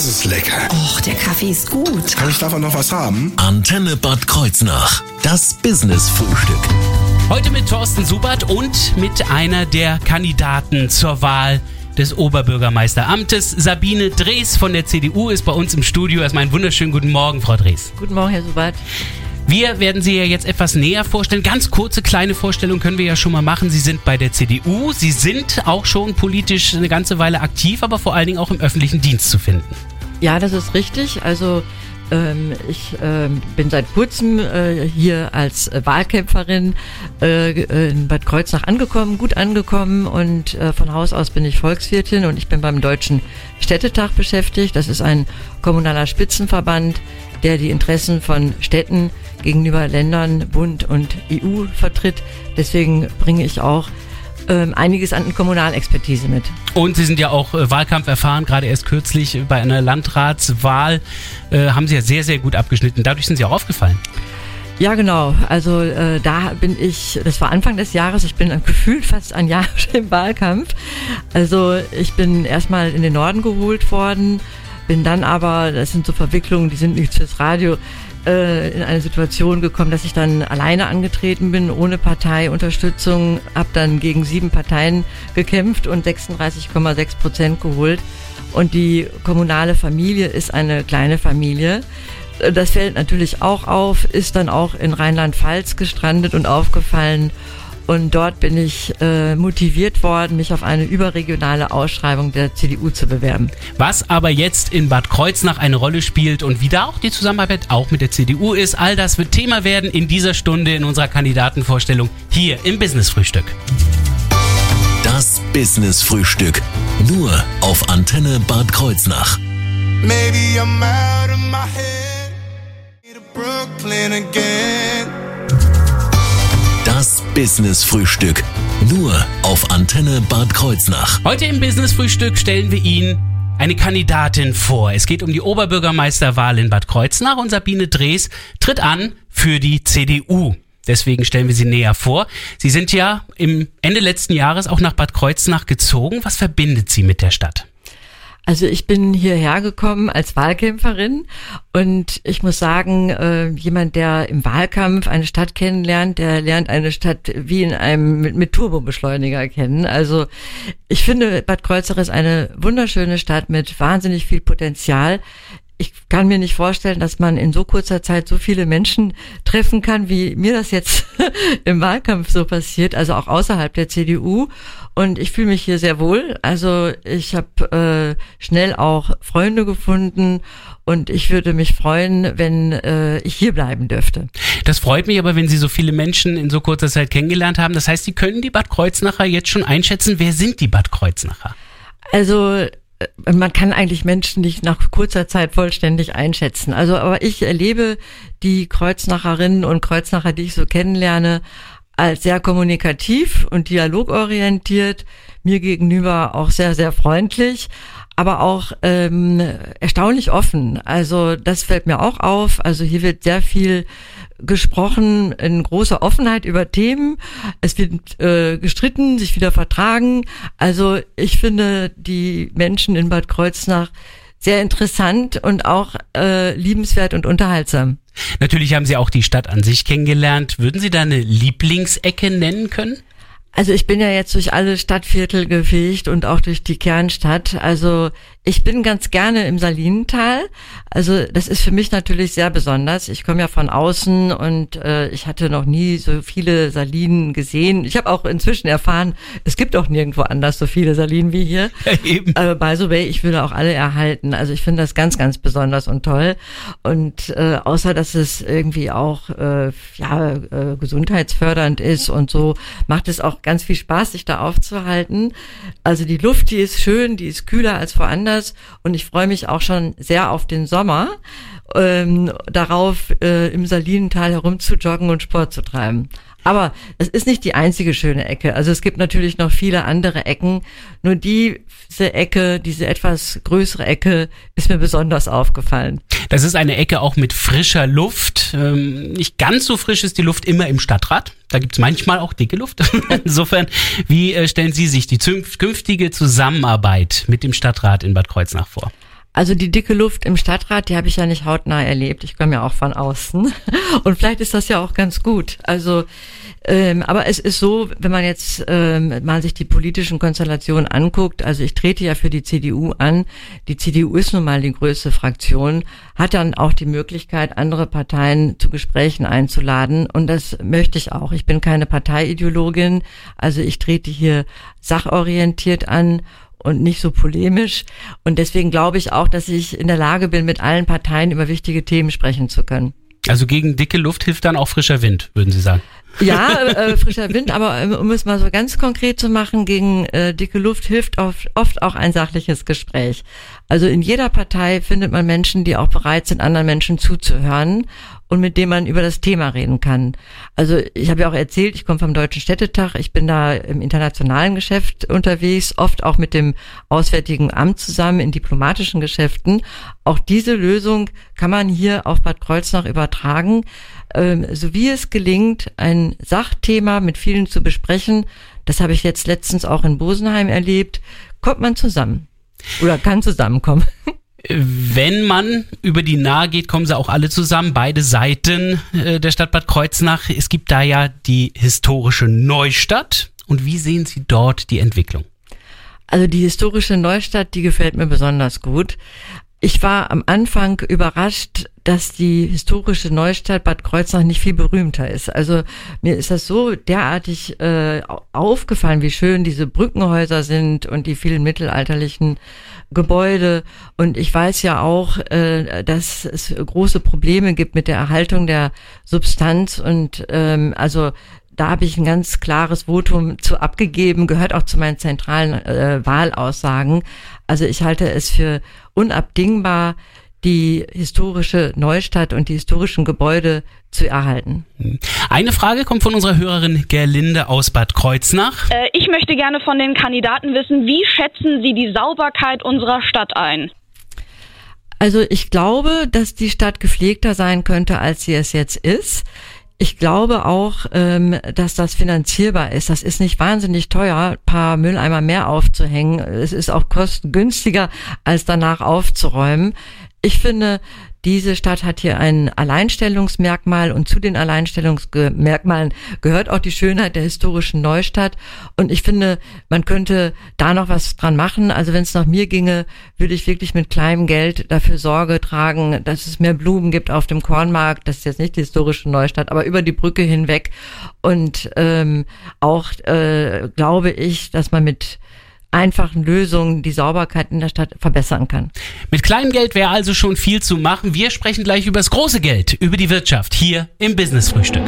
Das ist lecker. Och, der Kaffee ist gut. Kann ich davon noch was haben? Antenne Bad Kreuznach. Das Business-Frühstück. Heute mit Thorsten Subert und mit einer der Kandidaten zur Wahl des Oberbürgermeisteramtes. Sabine Drees von der CDU ist bei uns im Studio. Erstmal einen wunderschönen guten Morgen, Frau Drees. Guten Morgen, Herr Subert. Wir werden Sie ja jetzt etwas näher vorstellen. Ganz kurze kleine Vorstellung können wir ja schon mal machen. Sie sind bei der CDU. Sie sind auch schon politisch eine ganze Weile aktiv, aber vor allen Dingen auch im öffentlichen Dienst zu finden. Ja, das ist richtig. Also ähm, ich ähm, bin seit kurzem äh, hier als Wahlkämpferin äh, in Bad Kreuznach angekommen, gut angekommen und äh, von Haus aus bin ich Volkswirtin und ich bin beim Deutschen Städtetag beschäftigt. Das ist ein kommunaler Spitzenverband, der die Interessen von Städten gegenüber Ländern, Bund und EU vertritt. Deswegen bringe ich auch ähm, einiges an Kommunalexpertise mit. Und Sie sind ja auch äh, Wahlkampf erfahren, gerade erst kürzlich bei einer Landratswahl äh, haben Sie ja sehr, sehr gut abgeschnitten. Dadurch sind Sie auch aufgefallen. Ja, genau. Also äh, da bin ich, das war Anfang des Jahres, ich bin gefühlt fast ein Jahr im Wahlkampf. Also ich bin erstmal in den Norden geholt worden, bin dann aber, das sind so Verwicklungen, die sind nicht fürs Radio, äh, in eine Situation gekommen, dass ich dann alleine angetreten bin, ohne Parteiunterstützung, habe dann gegen sieben Parteien gekämpft und 36,6 Prozent geholt. Und die kommunale Familie ist eine kleine Familie. Das fällt natürlich auch auf, ist dann auch in Rheinland-Pfalz gestrandet und aufgefallen. Und dort bin ich äh, motiviert worden, mich auf eine überregionale Ausschreibung der CDU zu bewerben. Was aber jetzt in Bad Kreuznach eine Rolle spielt und wie da auch die Zusammenarbeit auch mit der CDU ist, all das wird Thema werden in dieser Stunde in unserer Kandidatenvorstellung hier im Business Frühstück. Das Business Frühstück. Nur auf Antenne Bad Kreuznach. Maybe I'm out of my head. Brooklyn again. Business Frühstück. Nur auf Antenne Bad Kreuznach. Heute im Business Frühstück stellen wir Ihnen eine Kandidatin vor. Es geht um die Oberbürgermeisterwahl in Bad Kreuznach und Sabine Drees tritt an für die CDU. Deswegen stellen wir sie näher vor. Sie sind ja im Ende letzten Jahres auch nach Bad Kreuznach gezogen. Was verbindet Sie mit der Stadt? Also ich bin hierher gekommen als Wahlkämpferin und ich muss sagen, äh, jemand, der im Wahlkampf eine Stadt kennenlernt, der lernt eine Stadt wie in einem mit, mit Turbobeschleuniger kennen. Also ich finde, Bad Kreuznach ist eine wunderschöne Stadt mit wahnsinnig viel Potenzial ich kann mir nicht vorstellen, dass man in so kurzer Zeit so viele Menschen treffen kann, wie mir das jetzt im Wahlkampf so passiert, also auch außerhalb der CDU. Und ich fühle mich hier sehr wohl. Also ich habe äh, schnell auch Freunde gefunden und ich würde mich freuen, wenn äh, ich hier bleiben dürfte. Das freut mich aber, wenn Sie so viele Menschen in so kurzer Zeit kennengelernt haben. Das heißt, Sie können die Bad Kreuznacher jetzt schon einschätzen. Wer sind die Bad Kreuznacher? Also man kann eigentlich Menschen nicht nach kurzer Zeit vollständig einschätzen. Also, aber ich erlebe die Kreuznacherinnen und Kreuznacher, die ich so kennenlerne, als sehr kommunikativ und dialogorientiert, mir gegenüber auch sehr, sehr freundlich, aber auch ähm, erstaunlich offen. Also das fällt mir auch auf. Also hier wird sehr viel gesprochen in großer Offenheit über Themen. Es wird äh, gestritten, sich wieder vertragen. Also ich finde die Menschen in Bad Kreuznach sehr interessant und auch äh, liebenswert und unterhaltsam. Natürlich haben Sie auch die Stadt an sich kennengelernt. Würden Sie da eine Lieblingsecke nennen können? Also ich bin ja jetzt durch alle Stadtviertel gefegt und auch durch die Kernstadt. Also ich bin ganz gerne im Salinental. Also das ist für mich natürlich sehr besonders. Ich komme ja von außen und äh, ich hatte noch nie so viele Salinen gesehen. Ich habe auch inzwischen erfahren, es gibt auch nirgendwo anders so viele Salinen wie hier. Ja, eben. Aber by the way, ich würde auch alle erhalten. Also ich finde das ganz, ganz besonders und toll. Und äh, außer dass es irgendwie auch äh, ja äh, gesundheitsfördernd ist und so, macht es auch ganz viel Spaß, sich da aufzuhalten. Also die Luft, die ist schön, die ist kühler als woanders anders und ich freue mich auch schon sehr auf den Sommer, ähm, darauf äh, im Salinental herumzujoggen und Sport zu treiben. Aber es ist nicht die einzige schöne Ecke. Also es gibt natürlich noch viele andere Ecken. Nur diese Ecke, diese etwas größere Ecke, ist mir besonders aufgefallen. Das ist eine Ecke auch mit frischer Luft. Ähm, nicht ganz so frisch ist die Luft immer im Stadtrat. Da gibt's manchmal auch dicke Luft. Insofern, wie äh, stellen Sie sich die künftige Zusammenarbeit mit dem Stadtrat in Bad Kreuznach vor? Also die dicke Luft im Stadtrat, die habe ich ja nicht hautnah erlebt. Ich komme ja auch von außen. Und vielleicht ist das ja auch ganz gut. Also, ähm, aber es ist so, wenn man jetzt ähm, mal sich die politischen Konstellationen anguckt, also ich trete ja für die CDU an. Die CDU ist nun mal die größte Fraktion, hat dann auch die Möglichkeit, andere Parteien zu Gesprächen einzuladen. Und das möchte ich auch. Ich bin keine Parteiideologin. Also ich trete hier sachorientiert an und nicht so polemisch. Und deswegen glaube ich auch, dass ich in der Lage bin, mit allen Parteien über wichtige Themen sprechen zu können. Also gegen dicke Luft hilft dann auch frischer Wind, würden Sie sagen? Ja, äh, frischer Wind, aber äh, um es mal so ganz konkret zu machen, gegen äh, dicke Luft hilft oft, oft auch ein sachliches Gespräch. Also in jeder Partei findet man Menschen, die auch bereit sind, anderen Menschen zuzuhören und mit dem man über das Thema reden kann. Also ich habe ja auch erzählt, ich komme vom Deutschen Städtetag, ich bin da im internationalen Geschäft unterwegs, oft auch mit dem Auswärtigen Amt zusammen in diplomatischen Geschäften. Auch diese Lösung kann man hier auf Bad Kreuznach übertragen. Ähm, so wie es gelingt, ein Sachthema mit vielen zu besprechen, das habe ich jetzt letztens auch in Bosenheim erlebt, kommt man zusammen oder kann zusammenkommen. Wenn man über die Nahe geht, kommen sie auch alle zusammen, beide Seiten äh, der Stadt Bad Kreuznach. Es gibt da ja die historische Neustadt. Und wie sehen Sie dort die Entwicklung? Also die historische Neustadt, die gefällt mir besonders gut. Ich war am Anfang überrascht, dass die historische Neustadt Bad Kreuznach nicht viel berühmter ist. Also mir ist das so derartig äh, aufgefallen, wie schön diese Brückenhäuser sind und die vielen mittelalterlichen Gebäude. Und ich weiß ja auch, äh, dass es große Probleme gibt mit der Erhaltung der Substanz. Und ähm, also da habe ich ein ganz klares Votum zu abgegeben, gehört auch zu meinen zentralen äh, Wahlaussagen. Also ich halte es für unabdingbar, die historische Neustadt und die historischen Gebäude zu erhalten. Eine Frage kommt von unserer Hörerin Gerlinde aus Bad Kreuznach. Äh, ich möchte gerne von den Kandidaten wissen, wie schätzen Sie die Sauberkeit unserer Stadt ein? Also ich glaube, dass die Stadt gepflegter sein könnte, als sie es jetzt ist. Ich glaube auch, ähm, dass das finanzierbar ist. Das ist nicht wahnsinnig teuer, paar Mülleimer mehr aufzuhängen. Es ist auch kostengünstiger, als danach aufzuräumen. Ich finde, diese Stadt hat hier ein Alleinstellungsmerkmal und zu den Alleinstellungsmerkmalen gehört auch die Schönheit der historischen Neustadt. Und ich finde, man könnte da noch was dran machen. Also wenn es nach mir ginge, würde ich wirklich mit kleinem Geld dafür Sorge tragen, dass es mehr Blumen gibt auf dem Kornmarkt. Das ist jetzt nicht die historische Neustadt, aber über die Brücke hinweg. Und ähm, auch äh, glaube ich, dass man mit einfachen Lösungen die Sauberkeit in der Stadt verbessern kann. Mit kleinem Geld wäre also schon viel zu machen. Wir sprechen gleich über das große Geld, über die Wirtschaft hier im Business Frühstück.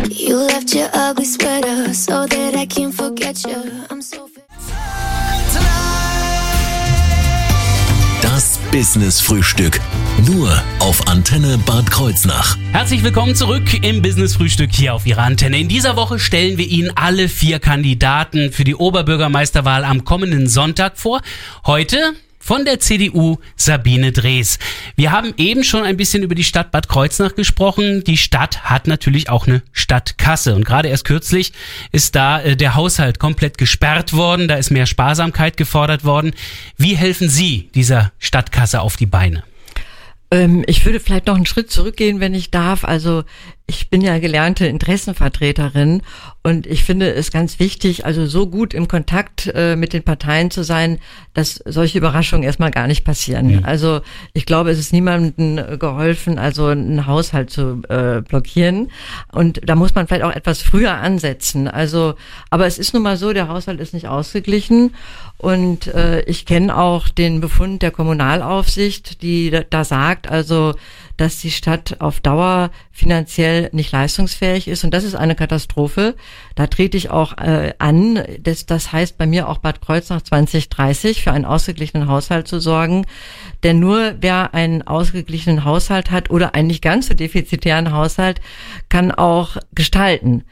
Das Business Frühstück. Nur auf Antenne Bad Kreuznach. Herzlich willkommen zurück im Business Frühstück hier auf Ihrer Antenne. In dieser Woche stellen wir Ihnen alle vier Kandidaten für die Oberbürgermeisterwahl am kommenden Sonntag vor. Heute von der CDU Sabine Drees. Wir haben eben schon ein bisschen über die Stadt Bad Kreuznach gesprochen. Die Stadt hat natürlich auch eine Stadtkasse und gerade erst kürzlich ist da äh, der Haushalt komplett gesperrt worden, da ist mehr Sparsamkeit gefordert worden. Wie helfen Sie dieser Stadtkasse auf die Beine? Ähm, ich würde vielleicht noch einen Schritt zurückgehen, wenn ich darf. Also ich bin ja gelernte Interessenvertreterin und ich finde es ganz wichtig, also so gut im Kontakt äh, mit den Parteien zu sein, dass solche Überraschungen erstmal gar nicht passieren. Ja. Also ich glaube, es ist niemandem geholfen, also einen Haushalt zu äh, blockieren. Und da muss man vielleicht auch etwas früher ansetzen. Also, aber es ist nun mal so, der Haushalt ist nicht ausgeglichen. Und äh, ich kenne auch den Befund der Kommunalaufsicht, die da, da sagt, also dass die Stadt auf Dauer finanziell nicht leistungsfähig ist. Und das ist eine Katastrophe. Da trete ich auch äh, an. Das, das heißt bei mir auch Bad Kreuznach 2030 für einen ausgeglichenen Haushalt zu sorgen. Denn nur wer einen ausgeglichenen Haushalt hat oder einen nicht ganz so defizitären Haushalt, kann auch gestalten.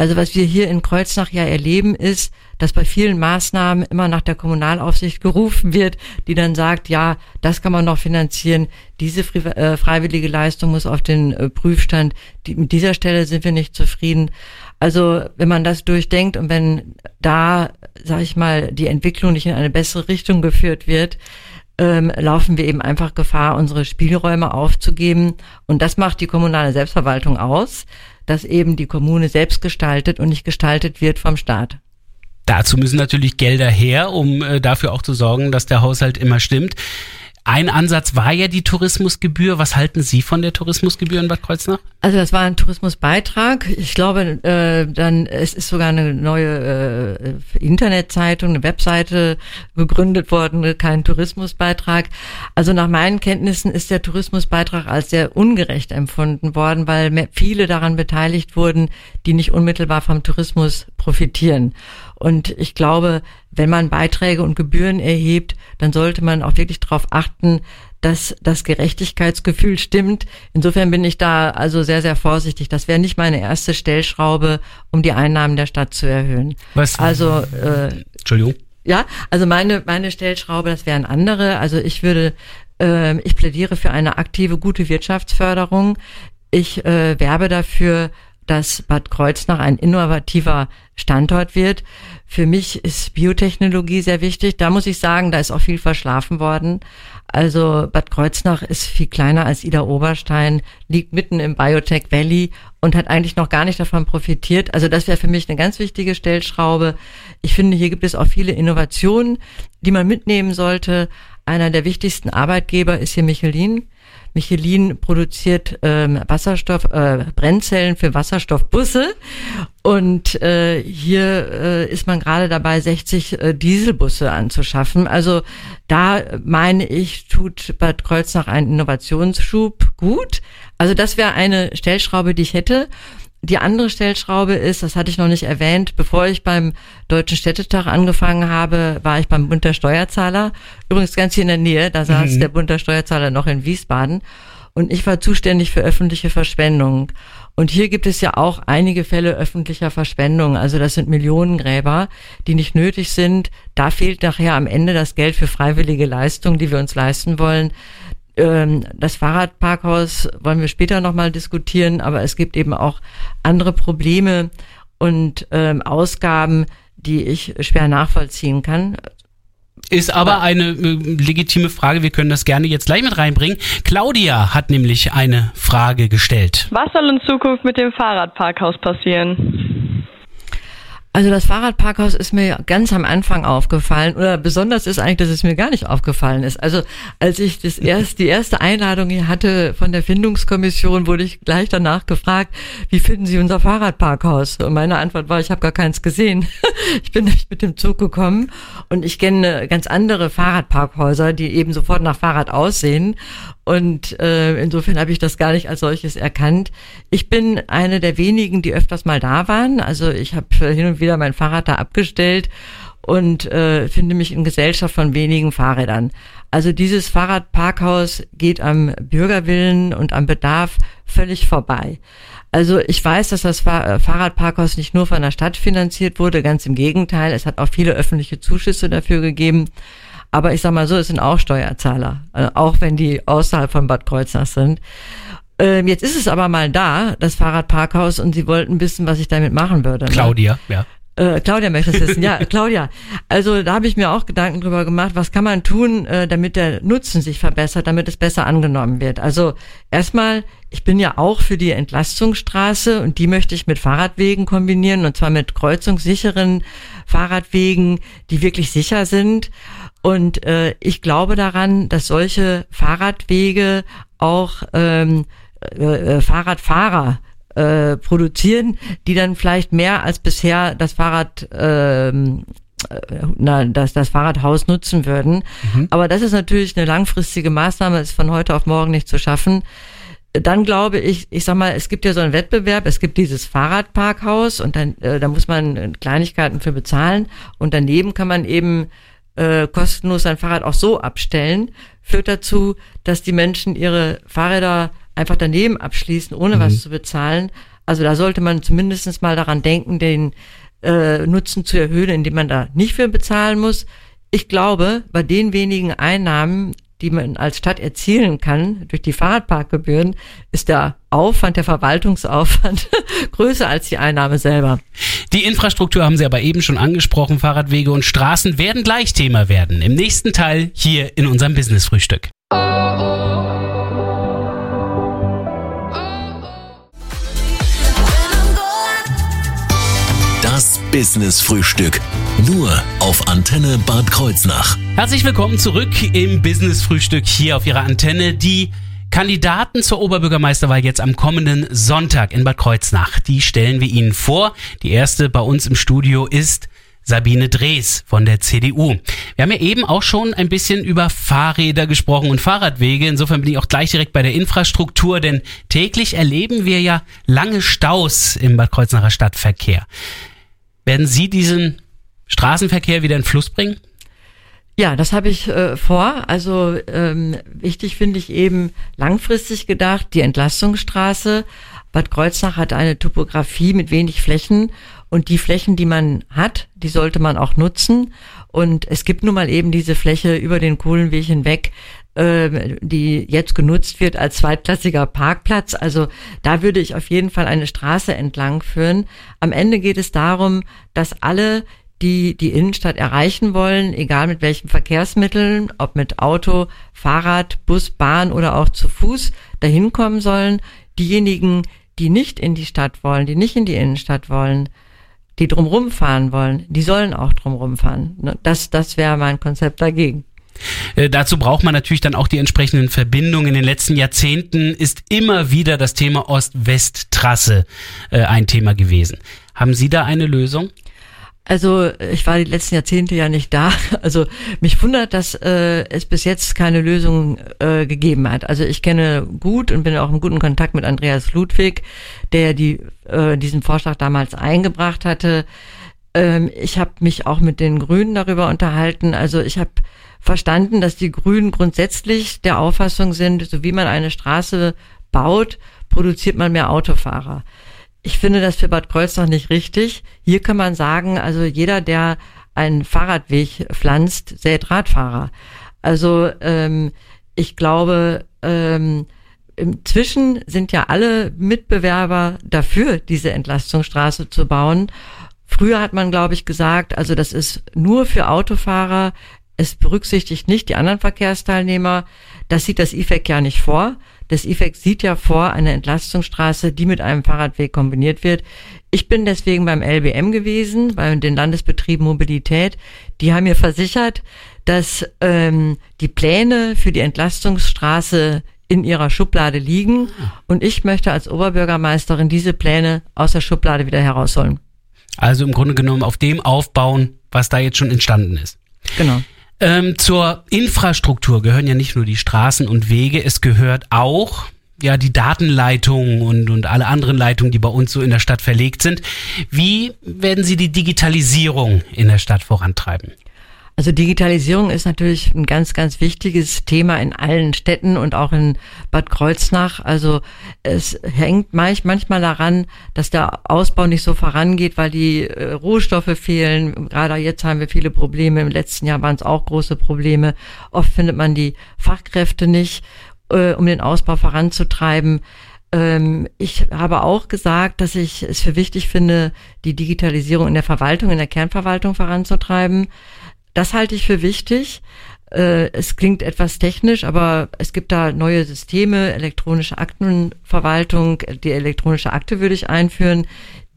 Also was wir hier in Kreuznach ja erleben, ist, dass bei vielen Maßnahmen immer nach der Kommunalaufsicht gerufen wird, die dann sagt, ja, das kann man noch finanzieren, diese äh, freiwillige Leistung muss auf den äh, Prüfstand, die, mit dieser Stelle sind wir nicht zufrieden. Also wenn man das durchdenkt und wenn da, sage ich mal, die Entwicklung nicht in eine bessere Richtung geführt wird, ähm, laufen wir eben einfach Gefahr, unsere Spielräume aufzugeben. Und das macht die kommunale Selbstverwaltung aus, dass eben die Kommune selbst gestaltet und nicht gestaltet wird vom Staat. Dazu müssen natürlich Gelder her, um äh, dafür auch zu sorgen, dass der Haushalt immer stimmt. Ein Ansatz war ja die Tourismusgebühr. Was halten Sie von der Tourismusgebühr in Bad Kreuznach? Also das war ein Tourismusbeitrag. Ich glaube, äh, dann es ist sogar eine neue äh, Internetzeitung, eine Webseite gegründet worden, kein Tourismusbeitrag. Also nach meinen Kenntnissen ist der Tourismusbeitrag als sehr ungerecht empfunden worden, weil viele daran beteiligt wurden, die nicht unmittelbar vom Tourismus profitieren. Und ich glaube, wenn man Beiträge und Gebühren erhebt, dann sollte man auch wirklich darauf achten, dass das Gerechtigkeitsgefühl stimmt. Insofern bin ich da also sehr, sehr vorsichtig. Das wäre nicht meine erste Stellschraube, um die Einnahmen der Stadt zu erhöhen. Was? Also, äh, Entschuldigung. ja, also meine, meine Stellschraube, das wären andere. Also ich würde, äh, ich plädiere für eine aktive, gute Wirtschaftsförderung. Ich äh, werbe dafür, dass Bad Kreuznach ein innovativer Standort wird. Für mich ist Biotechnologie sehr wichtig. Da muss ich sagen, da ist auch viel verschlafen worden. Also Bad Kreuznach ist viel kleiner als Ida Oberstein, liegt mitten im Biotech Valley und hat eigentlich noch gar nicht davon profitiert. Also das wäre für mich eine ganz wichtige Stellschraube. Ich finde, hier gibt es auch viele Innovationen, die man mitnehmen sollte. Einer der wichtigsten Arbeitgeber ist hier Michelin. Michelin produziert ähm, Wasserstoff, äh, Brennzellen für Wasserstoffbusse und äh, hier äh, ist man gerade dabei, 60 äh, Dieselbusse anzuschaffen. Also da meine ich, tut Bad Kreuznach einen Innovationsschub gut. Also das wäre eine Stellschraube, die ich hätte. Die andere Stellschraube ist, das hatte ich noch nicht erwähnt, bevor ich beim Deutschen Städtetag angefangen habe, war ich beim Bund der Steuerzahler. Übrigens ganz hier in der Nähe, da saß Mhm. der Bund der Steuerzahler noch in Wiesbaden. Und ich war zuständig für öffentliche Verschwendung. Und hier gibt es ja auch einige Fälle öffentlicher Verschwendung. Also das sind Millionengräber, die nicht nötig sind. Da fehlt nachher am Ende das Geld für freiwillige Leistungen, die wir uns leisten wollen. Ähm, Das Fahrradparkhaus wollen wir später nochmal diskutieren, aber es gibt eben auch andere Probleme und ähm, Ausgaben, die ich schwer nachvollziehen kann. Ist aber eine äh, legitime Frage. Wir können das gerne jetzt gleich mit reinbringen. Claudia hat nämlich eine Frage gestellt. Was soll in Zukunft mit dem Fahrradparkhaus passieren? Also das Fahrradparkhaus ist mir ganz am Anfang aufgefallen oder besonders ist eigentlich, dass es mir gar nicht aufgefallen ist. Also als ich das erst, die erste Einladung hier hatte von der Findungskommission, wurde ich gleich danach gefragt, wie finden Sie unser Fahrradparkhaus? Und meine Antwort war, ich habe gar keins gesehen. Ich bin nämlich mit dem Zug gekommen und ich kenne ganz andere Fahrradparkhäuser, die eben sofort nach Fahrrad aussehen. Und äh, insofern habe ich das gar nicht als solches erkannt. Ich bin eine der wenigen, die öfters mal da waren. Also ich habe hin und wieder mein Fahrrad da abgestellt und äh, finde mich in Gesellschaft von wenigen Fahrrädern. Also dieses Fahrradparkhaus geht am Bürgerwillen und am Bedarf völlig vorbei. Also ich weiß, dass das äh, Fahrradparkhaus nicht nur von der Stadt finanziert wurde, ganz im Gegenteil, es hat auch viele öffentliche Zuschüsse dafür gegeben. Aber ich sag mal so, es sind auch Steuerzahler, äh, auch wenn die außerhalb von Bad Kreuznach sind. Ähm, jetzt ist es aber mal da, das Fahrradparkhaus, und Sie wollten wissen, was ich damit machen würde. ne? Claudia, ja. Äh, Claudia möchte es wissen. Ja, Claudia. Also da habe ich mir auch Gedanken drüber gemacht, was kann man tun, äh, damit der Nutzen sich verbessert, damit es besser angenommen wird. Also erstmal, ich bin ja auch für die Entlastungsstraße und die möchte ich mit Fahrradwegen kombinieren und zwar mit kreuzungssicheren Fahrradwegen, die wirklich sicher sind. Und äh, ich glaube daran, dass solche Fahrradwege auch ähm, äh, Fahrradfahrer äh, produzieren, die dann vielleicht mehr als bisher das Fahrrad ähm, äh, na, das, das Fahrradhaus nutzen würden. Aber das ist natürlich eine langfristige Maßnahme, ist von heute auf morgen nicht zu schaffen. Dann glaube ich, ich sag mal, es gibt ja so einen Wettbewerb, es gibt dieses Fahrradparkhaus und dann, äh, da muss man äh, Kleinigkeiten für bezahlen und daneben kann man eben äh, kostenlos sein Fahrrad auch so abstellen, führt dazu, dass die Menschen ihre Fahrräder einfach daneben abschließen, ohne was zu bezahlen. Also da sollte man zumindest mal daran denken, den äh, Nutzen zu erhöhen, indem man da nicht für bezahlen muss. Ich glaube, bei den wenigen Einnahmen die man als Stadt erzielen kann durch die Fahrradparkgebühren, ist der Aufwand, der Verwaltungsaufwand größer als die Einnahme selber. Die Infrastruktur haben Sie aber eben schon angesprochen. Fahrradwege und Straßen werden gleich Thema werden. Im nächsten Teil hier in unserem Business-Frühstück. Das Business-Frühstück. Nur auf Antenne Bad Kreuznach. Herzlich willkommen zurück im Business-Frühstück hier auf Ihrer Antenne. Die Kandidaten zur Oberbürgermeisterwahl jetzt am kommenden Sonntag in Bad Kreuznach. Die stellen wir Ihnen vor. Die erste bei uns im Studio ist Sabine Drees von der CDU. Wir haben ja eben auch schon ein bisschen über Fahrräder gesprochen und Fahrradwege. Insofern bin ich auch gleich direkt bei der Infrastruktur, denn täglich erleben wir ja lange Staus im Bad Kreuznacher Stadtverkehr. Werden Sie diesen Straßenverkehr wieder in Fluss bringen? Ja, das habe ich äh, vor. Also ähm, wichtig finde ich eben langfristig gedacht die Entlastungsstraße. Bad Kreuznach hat eine Topografie mit wenig Flächen und die Flächen, die man hat, die sollte man auch nutzen. Und es gibt nun mal eben diese Fläche über den Kohlenweg hinweg, äh, die jetzt genutzt wird als zweitklassiger Parkplatz. Also da würde ich auf jeden Fall eine Straße entlang führen. Am Ende geht es darum, dass alle die die Innenstadt erreichen wollen, egal mit welchen Verkehrsmitteln, ob mit Auto, Fahrrad, Bus, Bahn oder auch zu Fuß dahin kommen sollen. Diejenigen, die nicht in die Stadt wollen, die nicht in die Innenstadt wollen, die drumrum fahren wollen, die sollen auch drumrum fahren. Das, das wäre mein Konzept dagegen. Äh, dazu braucht man natürlich dann auch die entsprechenden Verbindungen. In den letzten Jahrzehnten ist immer wieder das Thema Ost-West-Trasse äh, ein Thema gewesen. Haben Sie da eine Lösung? Also ich war die letzten Jahrzehnte ja nicht da. Also mich wundert, dass äh, es bis jetzt keine Lösung äh, gegeben hat. Also ich kenne gut und bin auch im guten Kontakt mit Andreas Ludwig, der die, äh, diesen Vorschlag damals eingebracht hatte. Ähm, ich habe mich auch mit den Grünen darüber unterhalten. Also ich habe verstanden, dass die Grünen grundsätzlich der Auffassung sind, so wie man eine Straße baut, produziert man mehr Autofahrer. Ich finde das für Bad Kreuznach nicht richtig. Hier kann man sagen, also jeder, der einen Fahrradweg pflanzt, sät Radfahrer. Also ähm, ich glaube, ähm, inzwischen sind ja alle Mitbewerber dafür, diese Entlastungsstraße zu bauen. Früher hat man, glaube ich, gesagt, also das ist nur für Autofahrer. Es berücksichtigt nicht die anderen Verkehrsteilnehmer. Das sieht das IFEC ja nicht vor. Das IFEC sieht ja vor eine Entlastungsstraße, die mit einem Fahrradweg kombiniert wird. Ich bin deswegen beim LBM gewesen, bei den Landesbetrieben Mobilität. Die haben mir versichert, dass ähm, die Pläne für die Entlastungsstraße in ihrer Schublade liegen. Und ich möchte als Oberbürgermeisterin diese Pläne aus der Schublade wieder herausholen. Also im Grunde genommen auf dem aufbauen, was da jetzt schon entstanden ist. Genau. Ähm, zur Infrastruktur gehören ja nicht nur die Straßen und Wege, es gehört auch ja die Datenleitungen und, und alle anderen Leitungen, die bei uns so in der Stadt verlegt sind. Wie werden Sie die Digitalisierung in der Stadt vorantreiben? Also Digitalisierung ist natürlich ein ganz, ganz wichtiges Thema in allen Städten und auch in Bad Kreuznach. Also es hängt manchmal daran, dass der Ausbau nicht so vorangeht, weil die äh, Rohstoffe fehlen. Gerade jetzt haben wir viele Probleme. Im letzten Jahr waren es auch große Probleme. Oft findet man die Fachkräfte nicht, äh, um den Ausbau voranzutreiben ähm, ich habe auch gesagt, dass ich es für wichtig finde, die Digitalisierung in der Verwaltung, in der Kernverwaltung voranzutreiben. Das halte ich für wichtig. Äh, es klingt etwas technisch, aber es gibt da neue Systeme, elektronische Aktenverwaltung, die elektronische Akte würde ich einführen,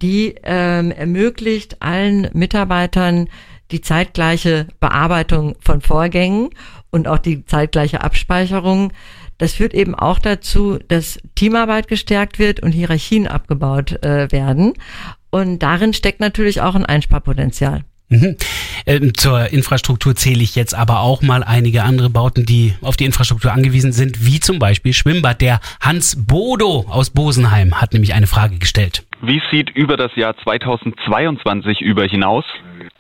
die ähm, ermöglicht allen Mitarbeitern die zeitgleiche Bearbeitung von Vorgängen und auch die zeitgleiche Abspeicherung. Das führt eben auch dazu, dass Teamarbeit gestärkt wird und Hierarchien abgebaut äh, werden. Und darin steckt natürlich auch ein Einsparpotenzial. Mhm. Ähm, zur Infrastruktur zähle ich jetzt aber auch mal einige andere Bauten, die auf die Infrastruktur angewiesen sind, wie zum Beispiel Schwimmbad. Der Hans Bodo aus Bosenheim hat nämlich eine Frage gestellt. Wie sieht über das Jahr 2022 über hinaus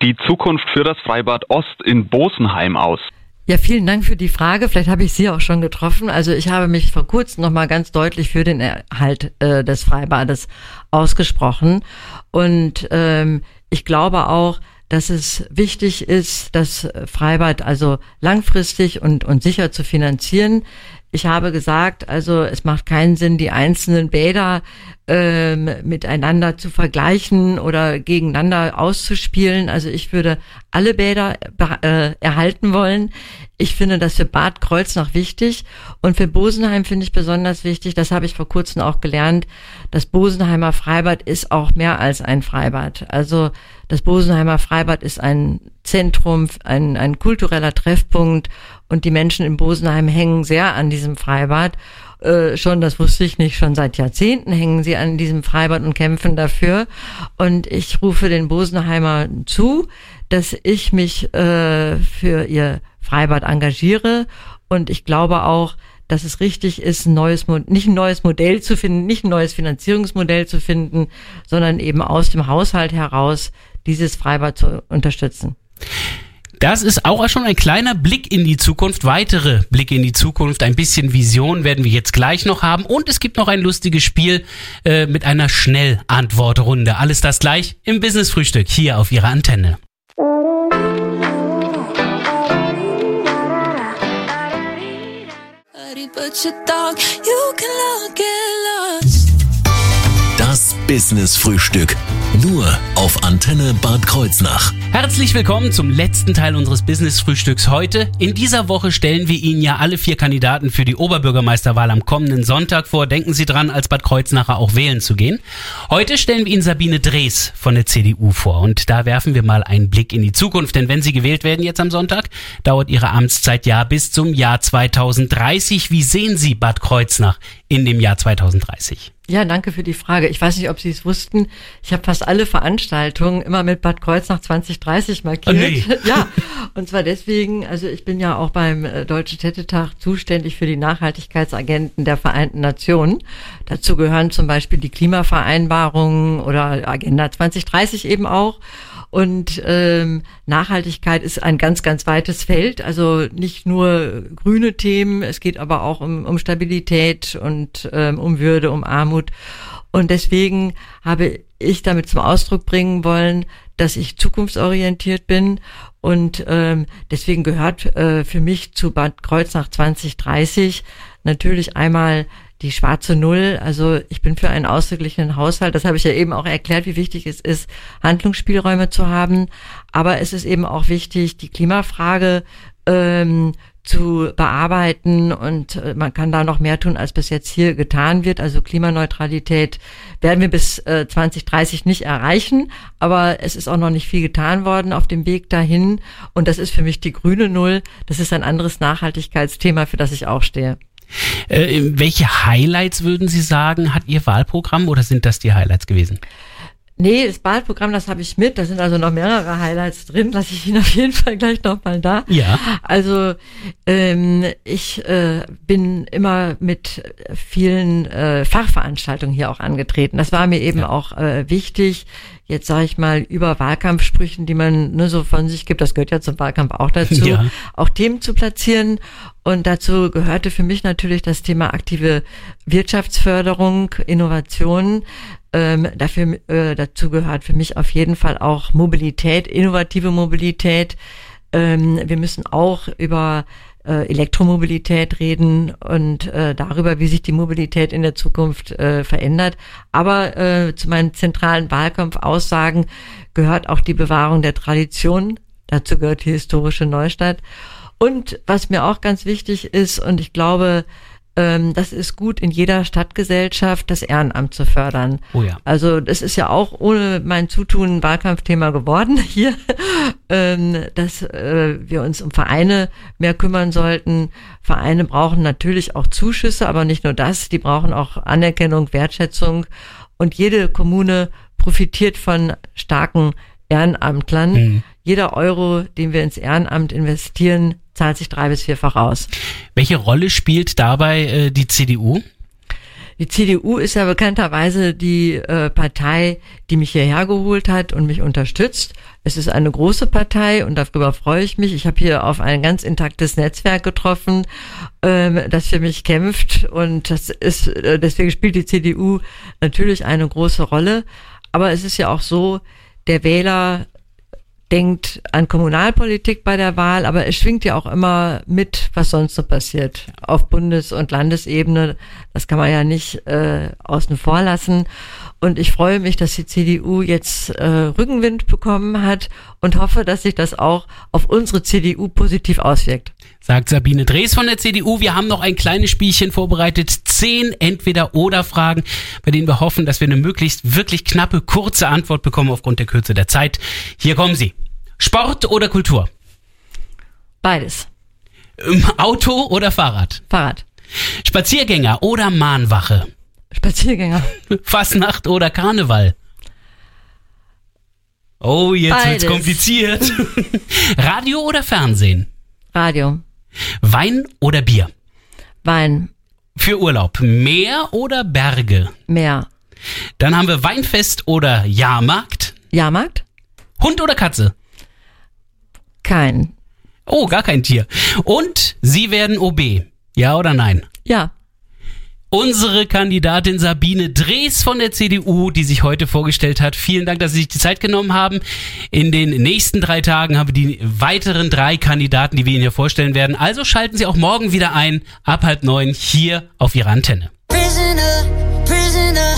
die Zukunft für das Freibad Ost in Bosenheim aus? Ja, vielen Dank für die Frage. Vielleicht habe ich Sie auch schon getroffen. Also ich habe mich vor kurzem nochmal ganz deutlich für den Erhalt äh, des Freibades ausgesprochen. Und ähm, ich glaube auch, dass es wichtig ist, das Freibad also langfristig und, und sicher zu finanzieren. Ich habe gesagt, also es macht keinen Sinn, die einzelnen Bäder ähm, miteinander zu vergleichen oder gegeneinander auszuspielen. Also ich würde alle Bäder äh, erhalten wollen. Ich finde das für Bad Kreuznach wichtig und für Bosenheim finde ich besonders wichtig, das habe ich vor kurzem auch gelernt, das Bosenheimer Freibad ist auch mehr als ein Freibad. Also das Bosenheimer Freibad ist ein Zentrum, ein, ein kultureller Treffpunkt und die Menschen in Bosenheim hängen sehr an diesem Freibad. Äh, schon, das wusste ich nicht, schon seit Jahrzehnten hängen sie an diesem Freibad und kämpfen dafür. Und ich rufe den Bosenheimer zu, dass ich mich äh, für ihr Freibad engagiere. Und ich glaube auch, dass es richtig ist, ein neues, nicht ein neues Modell zu finden, nicht ein neues Finanzierungsmodell zu finden, sondern eben aus dem Haushalt heraus dieses Freibad zu unterstützen. Das ist auch schon ein kleiner Blick in die Zukunft. Weitere Blicke in die Zukunft, ein bisschen Vision werden wir jetzt gleich noch haben. Und es gibt noch ein lustiges Spiel äh, mit einer Schnellantwortrunde. Alles das gleich im Business Frühstück hier auf Ihrer Antenne. Das Business Frühstück. Nur auf Antenne Bad Kreuznach. Herzlich willkommen zum letzten Teil unseres Business Frühstücks heute. In dieser Woche stellen wir Ihnen ja alle vier Kandidaten für die Oberbürgermeisterwahl am kommenden Sonntag vor. Denken Sie dran, als Bad Kreuznacher auch wählen zu gehen. Heute stellen wir Ihnen Sabine Drees von der CDU vor und da werfen wir mal einen Blick in die Zukunft, denn wenn Sie gewählt werden jetzt am Sonntag, dauert Ihre Amtszeit ja bis zum Jahr 2030. Wie sehen Sie Bad Kreuznach in dem Jahr 2030? Ja, danke für die Frage. Ich weiß nicht, ob Sie es wussten. Ich habe fast alle Veranstaltungen immer mit Bad Kreuznach 2030 markiert. Oh nee. Ja, und zwar deswegen, also ich bin ja auch beim äh, Deutschen Städtetag zuständig für die Nachhaltigkeitsagenten der Vereinten Nationen. Dazu gehören zum Beispiel die Klimavereinbarungen oder Agenda 2030 eben auch. Und ähm, Nachhaltigkeit ist ein ganz, ganz weites Feld. Also nicht nur grüne Themen, es geht aber auch um, um Stabilität und ähm, um Würde, um Armut. Und deswegen habe ich damit zum Ausdruck bringen wollen, dass ich zukunftsorientiert bin und ähm, deswegen gehört äh, für mich zu Bad Kreuznach 2030 natürlich einmal die schwarze Null. Also ich bin für einen ausgeglichenen Haushalt. Das habe ich ja eben auch erklärt, wie wichtig es ist, Handlungsspielräume zu haben. Aber es ist eben auch wichtig, die Klimafrage ähm, zu bearbeiten und äh, man kann da noch mehr tun, als bis jetzt hier getan wird. Also Klimaneutralität werden wir bis äh, 2030 nicht erreichen, aber es ist auch noch nicht viel getan worden auf dem Weg dahin und das ist für mich die grüne Null. Das ist ein anderes Nachhaltigkeitsthema, für das ich auch stehe. Äh, welche Highlights würden Sie sagen, hat Ihr Wahlprogramm oder sind das die Highlights gewesen? Nee, das Wahlprogramm, das habe ich mit. Da sind also noch mehrere Highlights drin. Lasse ich Ihnen auf jeden Fall gleich nochmal da. Ja. Also ähm, ich äh, bin immer mit vielen äh, Fachveranstaltungen hier auch angetreten. Das war mir eben ja. auch äh, wichtig. Jetzt sage ich mal über Wahlkampfsprüchen, die man ne, so von sich gibt. Das gehört ja zum Wahlkampf auch dazu. Ja. Auch Themen zu platzieren. Und dazu gehörte für mich natürlich das Thema aktive Wirtschaftsförderung, Innovation ähm, dafür, äh, dazu gehört für mich auf jeden Fall auch Mobilität, innovative Mobilität. Ähm, wir müssen auch über äh, Elektromobilität reden und äh, darüber, wie sich die Mobilität in der Zukunft äh, verändert. Aber äh, zu meinen zentralen Wahlkampfaussagen gehört auch die Bewahrung der Tradition. Dazu gehört die historische Neustadt. Und was mir auch ganz wichtig ist, und ich glaube, ähm, das ist gut in jeder Stadtgesellschaft, das Ehrenamt zu fördern. Oh ja. Also das ist ja auch ohne mein Zutun ein Wahlkampfthema geworden hier, ähm, dass äh, wir uns um Vereine mehr kümmern sollten. Vereine brauchen natürlich auch Zuschüsse, aber nicht nur das, die brauchen auch Anerkennung, Wertschätzung und jede Kommune profitiert von starken Ehrenamtlern. Mhm. Jeder Euro, den wir ins Ehrenamt investieren, zahlt sich drei bis vierfach aus. Welche Rolle spielt dabei äh, die CDU? Die CDU ist ja bekannterweise die äh, Partei, die mich hierher geholt hat und mich unterstützt. Es ist eine große Partei und darüber freue ich mich. Ich habe hier auf ein ganz intaktes Netzwerk getroffen, ähm, das für mich kämpft und das ist äh, deswegen spielt die CDU natürlich eine große Rolle. Aber es ist ja auch so, der Wähler denkt an Kommunalpolitik bei der Wahl, aber es schwingt ja auch immer mit, was sonst so passiert auf Bundes- und Landesebene. Das kann man ja nicht äh, außen vor lassen. Und ich freue mich, dass die CDU jetzt äh, Rückenwind bekommen hat und hoffe, dass sich das auch auf unsere CDU positiv auswirkt. Sagt Sabine Drees von der CDU. Wir haben noch ein kleines Spielchen vorbereitet. Zehn Entweder-Oder-Fragen, bei denen wir hoffen, dass wir eine möglichst wirklich knappe, kurze Antwort bekommen aufgrund der Kürze der Zeit. Hier kommen sie. Sport oder Kultur? Beides. Ähm, Auto oder Fahrrad? Fahrrad. Spaziergänger oder Mahnwache? Spaziergänger. Fastnacht oder Karneval? Oh, jetzt Beides. wird's kompliziert. Radio oder Fernsehen? Radio. Wein oder Bier? Wein. Für Urlaub Meer oder Berge? Meer. Dann haben wir Weinfest oder Jahrmarkt? Jahrmarkt? Hund oder Katze? Kein. Oh, gar kein Tier. Und Sie werden OB. Ja oder nein? Ja unsere Kandidatin Sabine Drees von der CDU, die sich heute vorgestellt hat. Vielen Dank, dass Sie sich die Zeit genommen haben. In den nächsten drei Tagen haben wir die weiteren drei Kandidaten, die wir Ihnen hier vorstellen werden. Also schalten Sie auch morgen wieder ein, ab halb neun hier auf Ihrer Antenne. Prisoner, prisoner,